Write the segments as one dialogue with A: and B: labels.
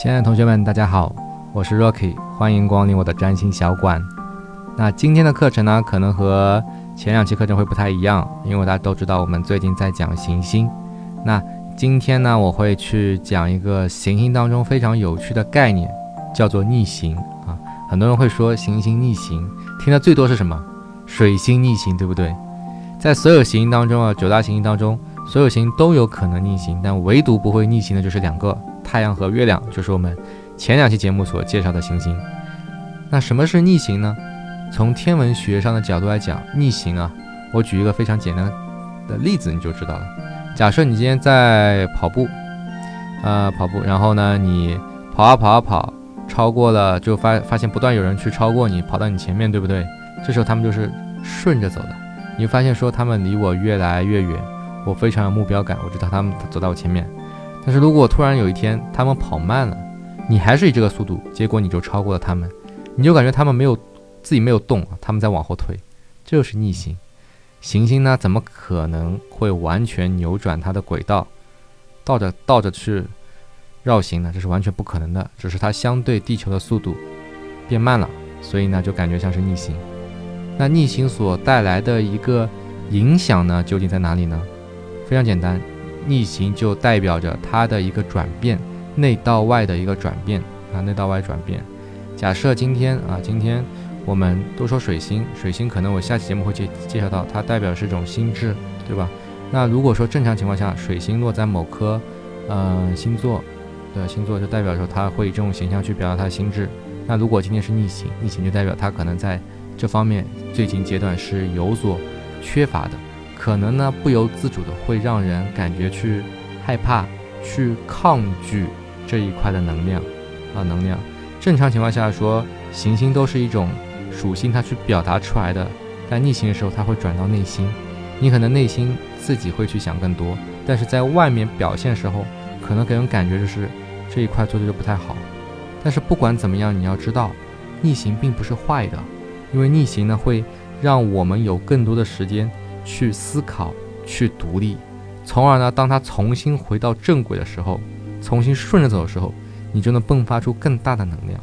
A: 亲爱的同学们，大家好，我是 Rocky，欢迎光临我的占星小馆。那今天的课程呢，可能和前两期课程会不太一样，因为大家都知道我们最近在讲行星。那今天呢，我会去讲一个行星当中非常有趣的概念，叫做逆行啊。很多人会说行星逆行，听的最多是什么？水星逆行，对不对？在所有行星当中啊，九大行星当中，所有星都有可能逆行，但唯独不会逆行的就是两个。太阳和月亮就是我们前两期节目所介绍的行星。那什么是逆行呢？从天文学上的角度来讲，逆行啊，我举一个非常简单的例子你就知道了。假设你今天在跑步，呃，跑步，然后呢，你跑啊跑啊跑，超过了，就发发现不断有人去超过你，跑到你前面，对不对？这时候他们就是顺着走的，你会发现说他们离我越来越远，我非常有目标感，我知道他们走在我前面。但是如果突然有一天他们跑慢了，你还是以这个速度，结果你就超过了他们，你就感觉他们没有自己没有动，他们在往后退，这就是逆行。行星呢，怎么可能会完全扭转它的轨道，倒着倒着去绕行呢？这是完全不可能的，只是它相对地球的速度变慢了，所以呢就感觉像是逆行。那逆行所带来的一个影响呢，究竟在哪里呢？非常简单。逆行就代表着它的一个转变，内到外的一个转变啊，内到外转变。假设今天啊，今天我们都说水星，水星可能我下期节目会介介绍到，它代表是一种心智，对吧？那如果说正常情况下，水星落在某颗呃星座的星座，就代表说它会以这种形象去表达它的心智。那如果今天是逆行，逆行就代表它可能在这方面最近阶段是有所缺乏的。可能呢，不由自主的会让人感觉去害怕、去抗拒这一块的能量啊，能量。正常情况下说，行星都是一种属性，它去表达出来的。在逆行的时候，它会转到内心，你可能内心自己会去想更多，但是在外面表现时候，可能给人感觉就是这一块做的就不太好。但是不管怎么样，你要知道，逆行并不是坏的，因为逆行呢会让我们有更多的时间。去思考，去独立，从而呢，当他重新回到正轨的时候，重新顺着走的时候，你就能迸发出更大的能量。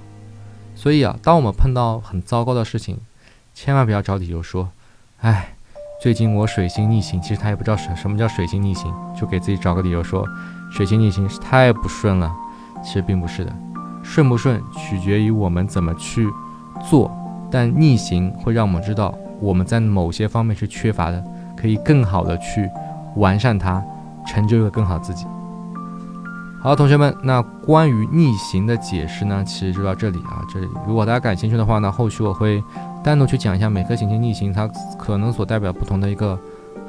A: 所以啊，当我们碰到很糟糕的事情，千万不要找理由说，哎，最近我水星逆行。其实他也不知道什什么叫水星逆行，就给自己找个理由说，水星逆行是太不顺了。其实并不是的，顺不顺取决于我们怎么去做，但逆行会让我们知道我们在某些方面是缺乏的。可以更好的去完善它，成就一个更好自己。好，同学们，那关于逆行的解释呢，其实就到这里啊。这里，如果大家感兴趣的话呢，后续我会单独去讲一下每颗行星逆行它可能所代表不同的一个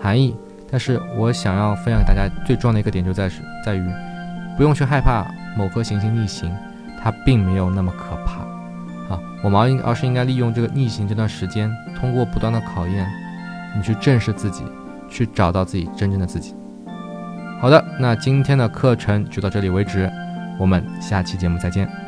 A: 含义。但是我想要分享给大家最重要的一个点就在是在于，不用去害怕某颗行星逆行，它并没有那么可怕啊。我们应而是应该利用这个逆行这段时间，通过不断的考验。你去正视自己，去找到自己真正的自己。好的，那今天的课程就到这里为止，我们下期节目再见。